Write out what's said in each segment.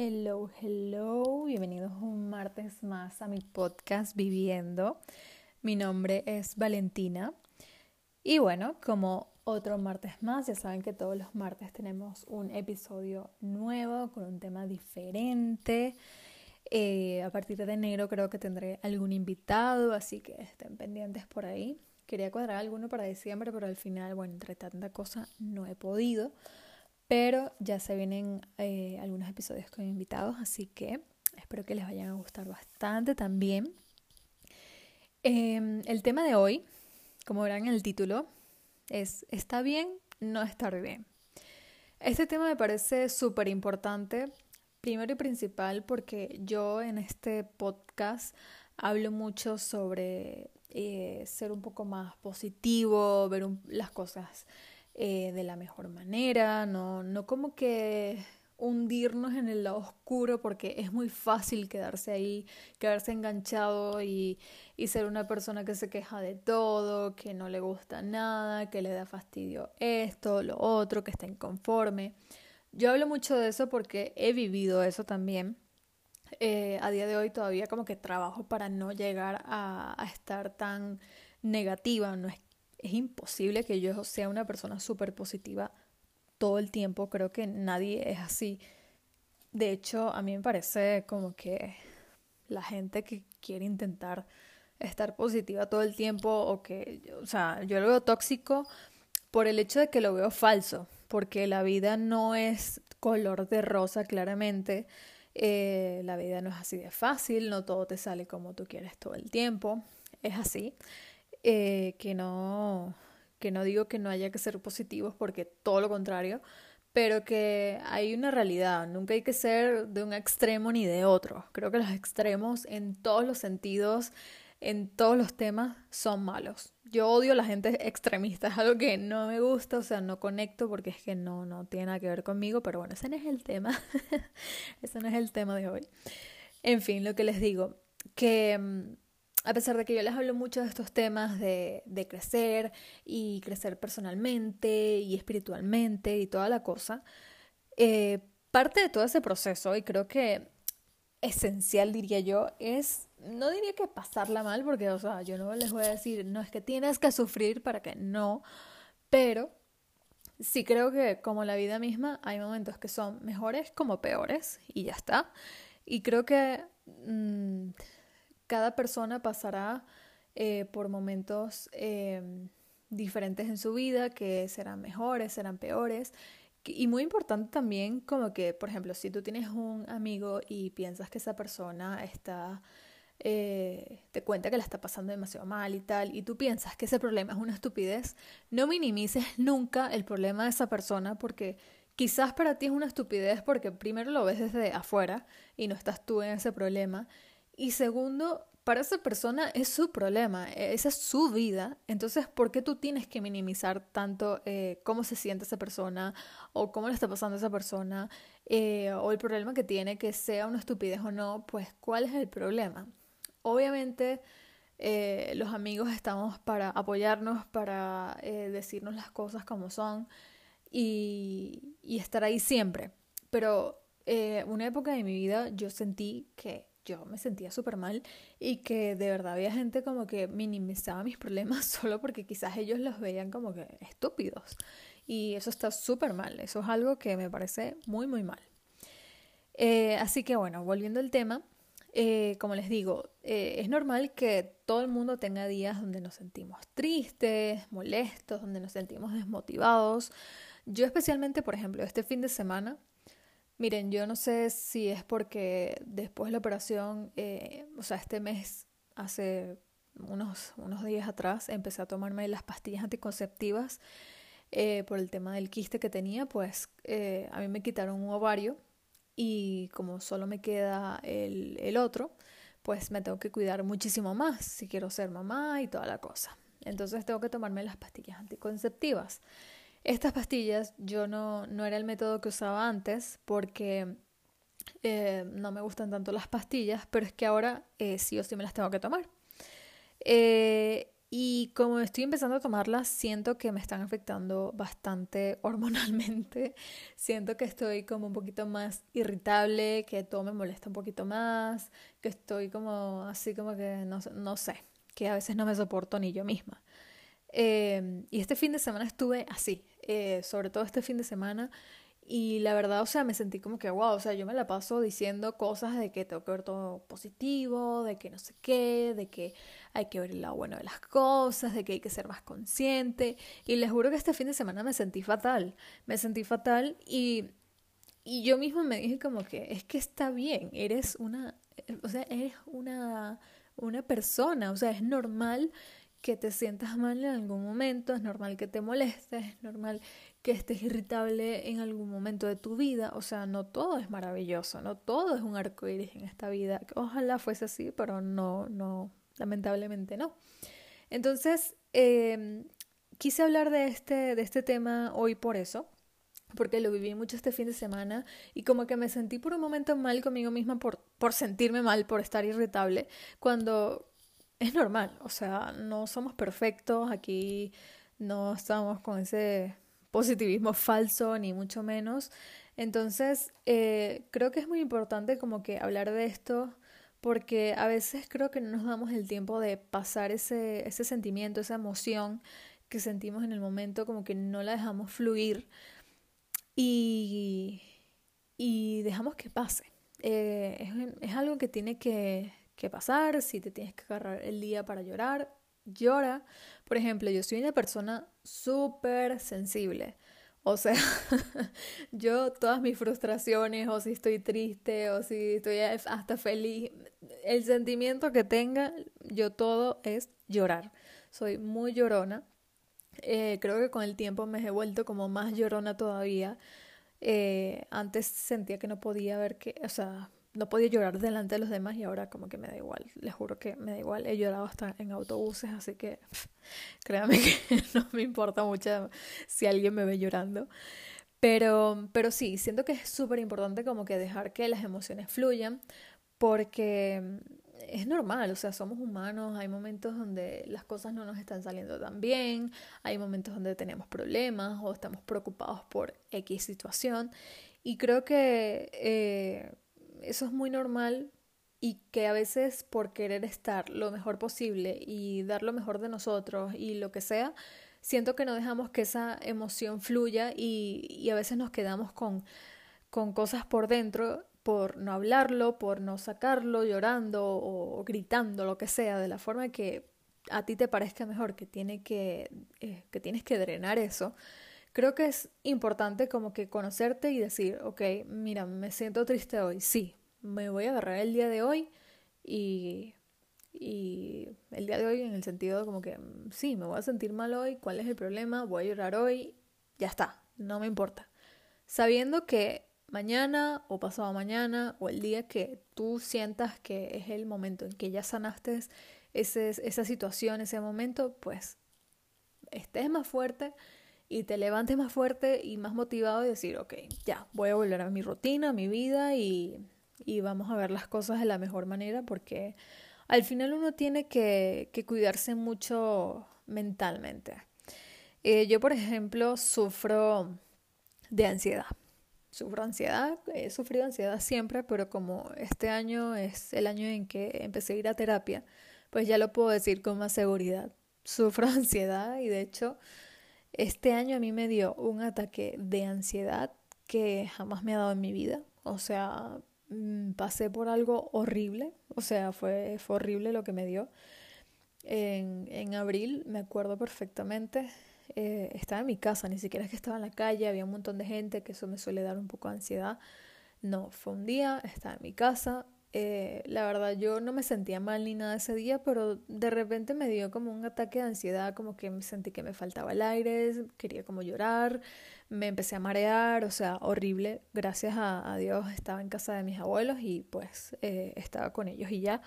Hello, hello, bienvenidos un martes más a mi podcast Viviendo. Mi nombre es Valentina y bueno, como otro martes más, ya saben que todos los martes tenemos un episodio nuevo con un tema diferente. Eh, a partir de enero creo que tendré algún invitado, así que estén pendientes por ahí. Quería cuadrar alguno para diciembre, pero al final, bueno, entre tanta cosa no he podido. Pero ya se vienen eh, algunos episodios con invitados, así que espero que les vayan a gustar bastante también. Em, el tema de hoy, como verán en el título, es ¿está bien no estar bien? Este tema me parece súper importante, primero y principal, porque yo en este podcast hablo mucho sobre eh, ser un poco más positivo, ver las cosas eh, de la mejor manera, no, no como que hundirnos en el lado oscuro porque es muy fácil quedarse ahí, quedarse enganchado y, y, ser una persona que se queja de todo, que no le gusta nada, que le da fastidio esto, lo otro, que está inconforme. Yo hablo mucho de eso porque he vivido eso también. Eh, a día de hoy todavía como que trabajo para no llegar a, a estar tan negativa, no es es imposible que yo sea una persona súper positiva todo el tiempo. Creo que nadie es así. De hecho, a mí me parece como que la gente que quiere intentar estar positiva todo el tiempo o que, o sea, yo lo veo tóxico por el hecho de que lo veo falso, porque la vida no es color de rosa claramente, eh, la vida no es así de fácil, no todo te sale como tú quieres todo el tiempo, es así. Eh, que no que no digo que no haya que ser positivos porque todo lo contrario, pero que hay una realidad, nunca hay que ser de un extremo ni de otro. Creo que los extremos en todos los sentidos, en todos los temas, son malos. Yo odio a la gente extremista, es algo que no me gusta, o sea, no conecto porque es que no, no tiene nada que ver conmigo, pero bueno, ese no es el tema, ese no es el tema de hoy. En fin, lo que les digo, que mm, a pesar de que yo les hablo mucho de estos temas de, crecer y crecer personalmente y espiritualmente y toda la cosa, eh, parte de todo ese proceso, y creo que esencial diría yo, es, no diría que pasarla mal, porque, o sea, yo no les voy a decir, no es que tienes que sufrir para que no, pero sí creo que como la vida misma, hay momentos que son mejores como peores, y ya está. Y creo que... Mmm, cada persona pasará eh, por momentos em, diferentes en su vida, que serán mejores, serán peores. Y muy importante también como que, por ejemplo, si tú tienes un amigo y piensas que esa persona está, eh, te cuenta que la está pasando demasiado mal y tal, y tú piensas que ese problema es una estupidez, no minimices nunca el problema de esa persona porque quizás para ti es una estupidez porque primero lo ves desde afuera y no estás tú en ese problema y segundo, para esa persona es su problema, e, esa es su vida. Entonces, ¿por qué tú tienes que minimizar tanto eh, cómo se siente esa persona o cómo le está pasando a esa persona eh, o el problema que tiene, que sea una estupidez o no? Pues, ¿cuál es el problema? Obviamente, eh, los amigos estamos para apoyarnos, para decirnos las cosas como son y, y estar ahí siempre. Pero una época de mi vida yo sentí que yo me sentía súper mal y que de verdad había gente como que minimizaba mis problemas solo porque quizás ellos los veían como que estúpidos. Y eso está súper mal, eso es algo que me parece muy, muy mal. Eh, así que bueno, volviendo al tema, eh, como les digo, eh, es normal que todo el mundo tenga días donde nos sentimos tristes, molestos, donde nos sentimos desmotivados. Yo especialmente, por ejemplo, este fin de semana Miren, yo no sé si es porque después de la operación, eh, o sea, este mes, hace unos, unos días atrás, empecé a tomarme las pastillas anticonceptivas eh, por el tema del quiste que tenía, pues eh, a mí me quitaron un ovario y como solo me queda el, el otro, pues me tengo que cuidar muchísimo más si quiero ser mamá y toda la cosa. Entonces tengo que tomarme las pastillas anticonceptivas. Estas pastillas yo no, no era el método que usaba antes porque eh, no me gustan tanto las pastillas, pero es que ahora eh, sí o sí me las tengo que tomar. Eh, y como estoy empezando a tomarlas, siento que me están afectando bastante hormonalmente. Siento que estoy como un poquito más irritable, que todo me molesta un poquito más, que estoy como así como que no, no sé, que a veces no me soporto ni yo misma. Y este fin de semana estuve así, eh, sobre todo este fin de semana y la verdad, o sea, me sentí como que, wow, o sea, yo me la paso diciendo cosas de que tengo que ver todo positivo, de que no sé qué, de que hay que ver el lado bueno de las cosas, de que hay que ser más consciente. Y les juro que este fin de semana me sentí fatal, me sentí fatal y, y yo mismo me dije como que es que está bien, eres una, o sea, eres una, una persona, o sea, es normal que te sientas mal en algún momento, es normal que te molestes, es normal que estés irritable en algún momento de tu vida. O sea, no todo es maravilloso, no todo es un arco iris en esta vida. Ojalá fuese así, pero no, no, lamentablemente no. Entonces, em, quise hablar de este, de este tema hoy por eso, porque lo viví mucho este fin de semana y como que me sentí por un momento mal conmigo misma por, por sentirme mal, por estar irritable, cuando es normal, o sea, no somos perfectos, aquí no estamos con ese positivismo falso, ni mucho menos. Entonces, eh, creo que es muy importante como que hablar de esto, porque a veces creo que no nos damos el tiempo de pasar ese, ese sentimiento, esa emoción que sentimos en el momento, como que no la dejamos fluir y, y dejamos que pase. Eh, es, es algo que tiene que, que pasar, si te tienes que agarrar el día para llorar, llora. Por ejemplo, yo soy una persona súper sensible. O sea, yo todas mis frustraciones, o si estoy triste, o si estoy hasta feliz, el sentimiento que tenga, yo todo es llorar. Soy muy llorona. Eh, creo que con el tiempo me he vuelto como más llorona todavía. Eh, antes sentía que no podía ver que, o sea, no podía llorar delante de los demás y ahora como que me da igual, les juro que me da igual, he llorado hasta en autobuses, así que créanme que no me importa mucho si alguien me ve llorando. Pero, pero sí, siento que es súper importante como que dejar que las emociones fluyan porque es normal, o sea, somos humanos, hay momentos donde las cosas no nos están saliendo tan bien, hay momentos donde tenemos problemas o estamos preocupados por X situación y creo que... Eh, eso es muy normal y que a veces por querer estar lo mejor posible y dar lo mejor de nosotros y lo que sea, siento que no dejamos que esa emoción fluya y, y a veces nos quedamos con, con cosas por dentro por no hablarlo, por no sacarlo llorando o, gritando, lo que sea, de la forma que a ti te parezca mejor, que, tiene que, eh, que tienes que drenar eso creo que es importante como que conocerte y decir, ok, mira, me siento triste hoy, sí, me voy a agarrar el día de hoy y, y el día de hoy en el sentido como que mm, sí, me voy a sentir mal hoy, ¿cuál es el problema? Voy a llorar hoy, ya está, no me importa. Sabiendo que mañana o pasado mañana o el día que tú sientas que es el momento en que ya sanaste ese, esa situación, ese momento, pues estés más fuerte y te levantes más fuerte y más motivado y decir, ok, ya, voy a volver a mi rutina, a mi vida y, y vamos a ver las cosas de la mejor manera porque al final uno tiene que, que cuidarse mucho mentalmente. Eh, yo, por ejemplo, sufro de ansiedad. Sufro ansiedad, he sufrido ansiedad siempre, pero como este año es el año en que empecé a ir a terapia, pues ya lo puedo decir con más seguridad. Sufro ansiedad y de hecho este año a mí me dio un ataque de ansiedad que jamás me ha dado en mi vida. O sea, mm, pasé por algo horrible. O sea, fue, fue horrible lo que me dio. En, en abril, me acuerdo perfectamente, eh, estaba en mi casa, ni siquiera es que estaba en la calle, había un montón de gente, que eso me suele dar un poco de ansiedad. No, fue un día, estaba en mi casa, eh, la verdad yo no me sentía mal ni nada ese día, pero de repente me dio como un ataque de ansiedad, como que sentí que me faltaba el aire, quería como llorar, me empecé a marear, o sea, horrible. Gracias a, Dios estaba en casa de mis abuelos y pues eh, estaba con ellos y ya.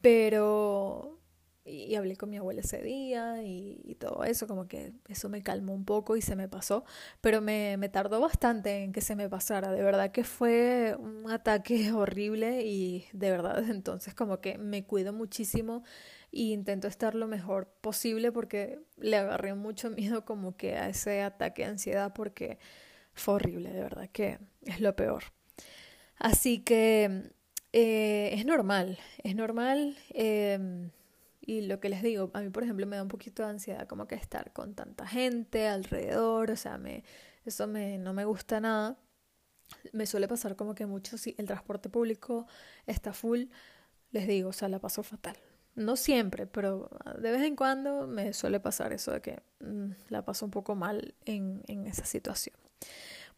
Pero y, hablé con mi abuela ese día y, todo eso, como que eso me calmó un poco y se me pasó, pero me, me tardó bastante en que se me pasara, de verdad que fue un ataque horrible y de verdad desde entonces como que me cuido muchísimo y intento estar lo mejor posible porque le agarré mucho miedo como que a ese ataque de ansiedad porque fue horrible, de verdad que es lo peor. Así que eh, es normal, es normal. Em, y lo que les digo, a mí por ejemplo me da un poquito de ansiedad como que estar con tanta gente alrededor, o sea, me, eso me, no me gusta nada. Me suele pasar como que mucho si el transporte público está full, les digo, o sea, la paso fatal. No siempre, pero de vez en cuando me suele pasar eso de que mm, la paso un poco mal en, en esa situación.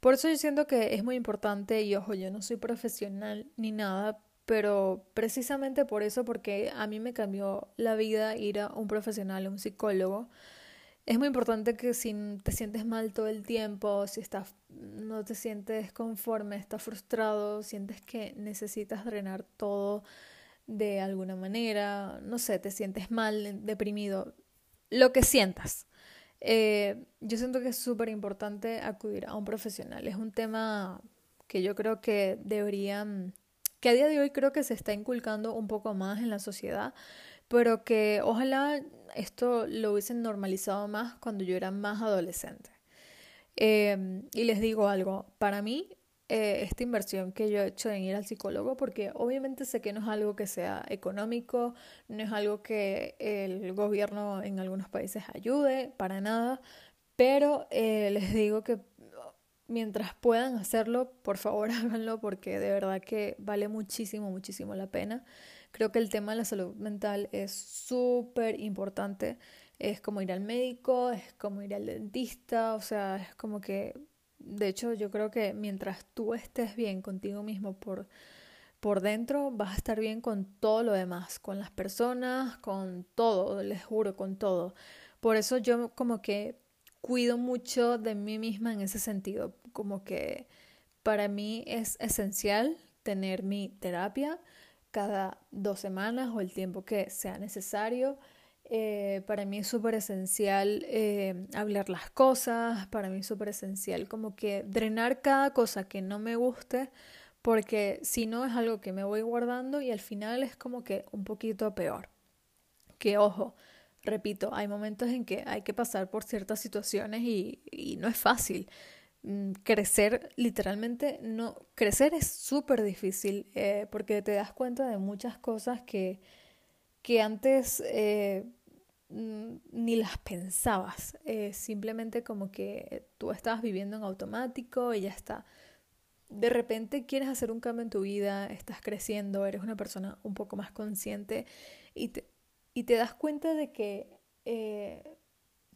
Por eso yo siento que es muy importante, y ojo, yo no soy profesional ni nada, pero precisamente por eso, porque a mí me cambió la vida ir a un profesional, a un psicólogo. Es muy importante que si te sientes mal todo el tiempo, si estás, no te sientes conforme, estás frustrado, sientes que necesitas drenar todo de alguna manera, no sé, te sientes mal, deprimido, lo que sientas. Eh, yo siento que es súper importante acudir a un profesional. Es un tema que yo creo que deberían, que a día de hoy creo que se está inculcando un poco más en la sociedad, pero que ojalá esto lo hubiesen normalizado más cuando yo era más adolescente. Eh, y les digo algo, para mí eh, esta inversión que yo he hecho en ir al psicólogo, porque obviamente sé que no es algo que sea económico, no es algo que el gobierno en algunos países ayude, para nada, pero eh, les digo que mientras puedan hacerlo, por favor háganlo, porque de verdad que vale muchísimo, muchísimo la pena. Creo que el tema de la salud mental es súper importante. Es como ir al médico, es como ir al dentista, o sea, es como que de hecho, yo creo que mientras tú estés bien contigo mismo por, por dentro, vas a estar bien con todo lo demás, con las personas, con todo, les juro, con todo. Por eso yo como que cuido mucho de mí misma en ese sentido, como que para mí es esencial tener mi terapia cada dos semanas o el tiempo que sea necesario eh, para mí es súper esencial eh, hablar las cosas, para mí es súper esencial como que drenar cada cosa que no me guste, porque si no es algo que me voy guardando y al final es como que un poquito peor. Que ojo, repito, hay momentos en que hay que pasar por ciertas situaciones y, no es fácil. Mm, crecer, literalmente, no, crecer es súper difícil eh, porque te das cuenta de muchas cosas que, que antes Mm, ni las pensabas, eh, simplemente como que tú estabas viviendo en automático y ya está. De repente quieres hacer un cambio en tu vida, estás creciendo, eres una persona un poco más consciente y te, y te das cuenta de que eh,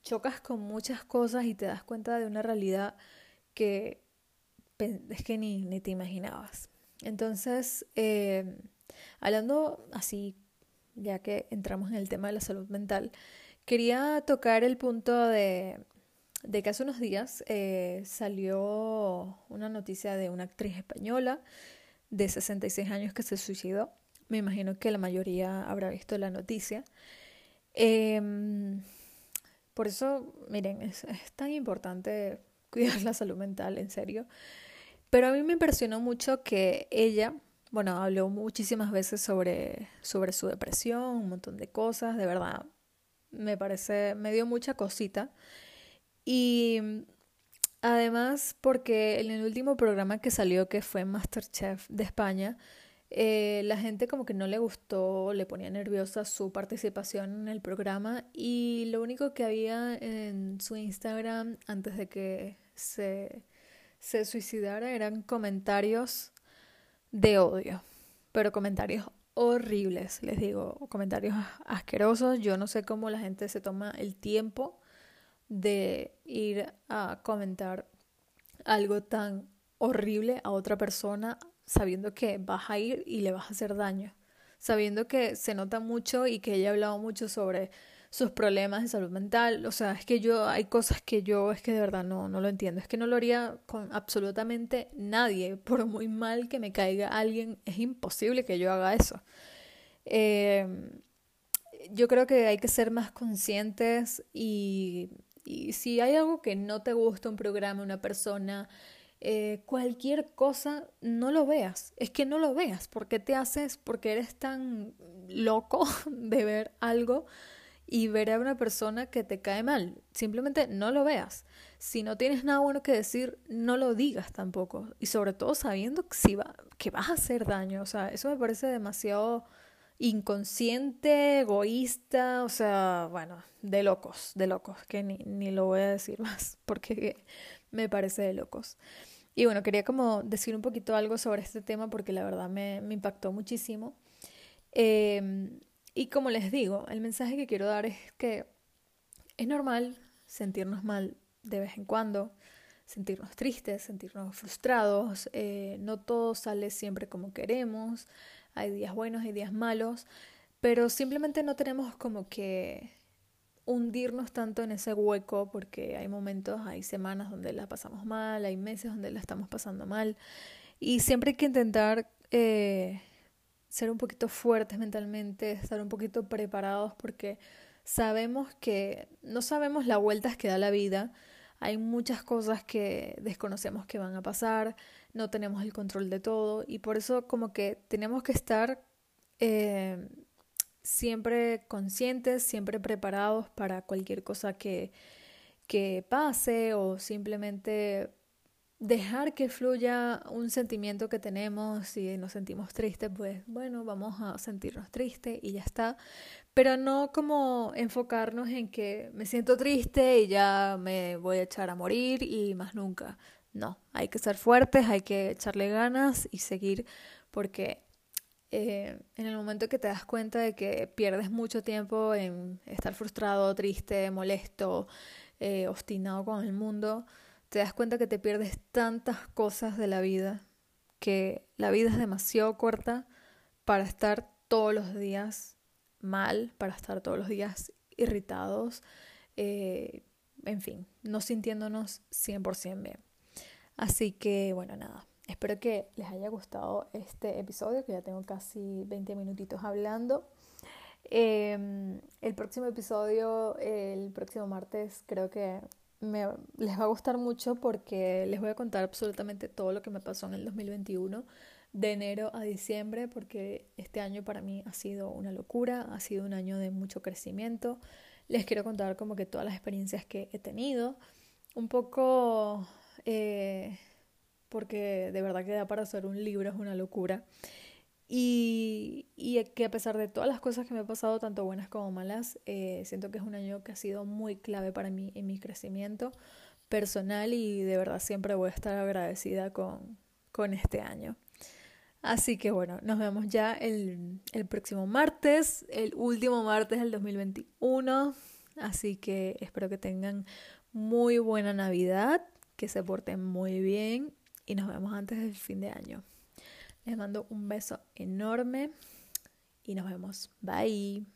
chocas con muchas cosas y te das cuenta de una realidad que es que ni, ni te imaginabas. Entonces, eh, hablando así ya que entramos en el tema de la salud mental, quería tocar el punto de, que hace unos días eh, salió una noticia de una actriz española de 66 años que se suicidó. Me imagino que la mayoría habrá visto la noticia. Em, por eso, miren, es, tan importante cuidar la salud mental, en serio. Pero a mí me impresionó mucho que ella bueno, habló muchísimas veces sobre, sobre su depresión, un montón de cosas, de verdad, me parece, me dio mucha cosita. Y además, porque en el último programa que salió, que fue Masterchef de España, eh, la gente como que no le gustó, le ponía nerviosa su participación en el programa y lo único que había en su Instagram antes de que se, se suicidara eran comentarios de odio, pero comentarios horribles, les digo, comentarios asquerosos. Yo no sé cómo la gente se toma el tiempo de ir a comentar algo tan horrible a otra persona sabiendo que vas a ir y le vas a hacer daño, sabiendo que se nota mucho y que ella ha hablado mucho sobre sus problemas de salud mental. O sea, es que yo, hay cosas que yo es que de verdad no, no lo entiendo. Es que no lo haría con absolutamente nadie. Por muy mal que me caiga alguien, es imposible que yo haga eso. Eh, yo creo que hay que ser más conscientes y, y si hay algo que no te gusta, un programa, una persona, eh, cualquier cosa, no lo veas. Es que no lo veas. porque te haces? Porque eres tan loco de ver algo y ver a una persona que te cae mal. Simplemente no lo veas. Si no tienes nada bueno que decir, no lo digas tampoco. Y sobre todo sabiendo que, va, que vas a hacer daño. O sea, eso me parece demasiado inconsciente, egoísta, o sea, bueno, de locos, de locos, que ni, ni lo voy a decir más, porque me parece de locos. Y bueno, quería como decir un poquito algo sobre este tema porque la verdad me, impactó muchísimo. Em, y como les digo, el mensaje que quiero dar es que es normal sentirnos mal de vez en cuando, sentirnos tristes, sentirnos frustrados, eh, no todo sale siempre como queremos, hay días buenos, hay días malos, pero simplemente no tenemos como que hundirnos tanto en ese hueco porque hay momentos, hay semanas donde la pasamos mal, hay meses donde la estamos pasando mal. Y siempre hay que intentar eh, ser un poquito fuertes mentalmente, estar un poquito preparados porque sabemos que no sabemos las vueltas que da la vida, hay muchas cosas que desconocemos que van a pasar, no tenemos el control de todo y por eso como que tenemos que estar eh, siempre conscientes, siempre preparados para cualquier cosa que, que pase o simplemente dejar que fluya un sentimiento que tenemos, si nos sentimos tristes, pues bueno, vamos a sentirnos tristes y ya está, pero no como enfocarnos en que me siento triste y ya me voy a echar a morir y más nunca. No, hay que ser fuertes, hay que echarle ganas y seguir porque eh, en el momento que te das cuenta de que pierdes mucho tiempo en estar frustrado, triste, molesto, eh, obstinado con el mundo, te das cuenta que te pierdes tantas cosas de la vida, que la vida es demasiado corta para estar todos los días mal, para estar todos los días irritados, eh, en fin, no sintiéndonos 100% bien. Así que bueno, nada, Espero que les haya gustado este episodio, que ya tengo casi 20 minutitos hablando. Em, el próximo episodio, el próximo martes, creo que me, les va a gustar mucho porque les voy a contar absolutamente todo lo que me pasó en el 2021, de enero a diciembre, porque este año para mí ha sido una locura, ha sido un año de mucho crecimiento. Les quiero contar como que todas las experiencias que he tenido, un poco... Eh, porque de verdad que da para hacer un libro, es una locura. Y, y que a pesar de todas las cosas que me han pasado, tanto buenas como malas, eh, siento que es un año que ha sido muy clave para mí en mi crecimiento personal y de verdad siempre voy a estar agradecida con, con este año. Así que bueno, nos vemos ya el, el próximo martes, el último martes del 2021. Así que espero que tengan muy buena Navidad, que se porten muy bien y nos vemos antes del fin de año. Les mando un beso enorme y nos vemos. Bye.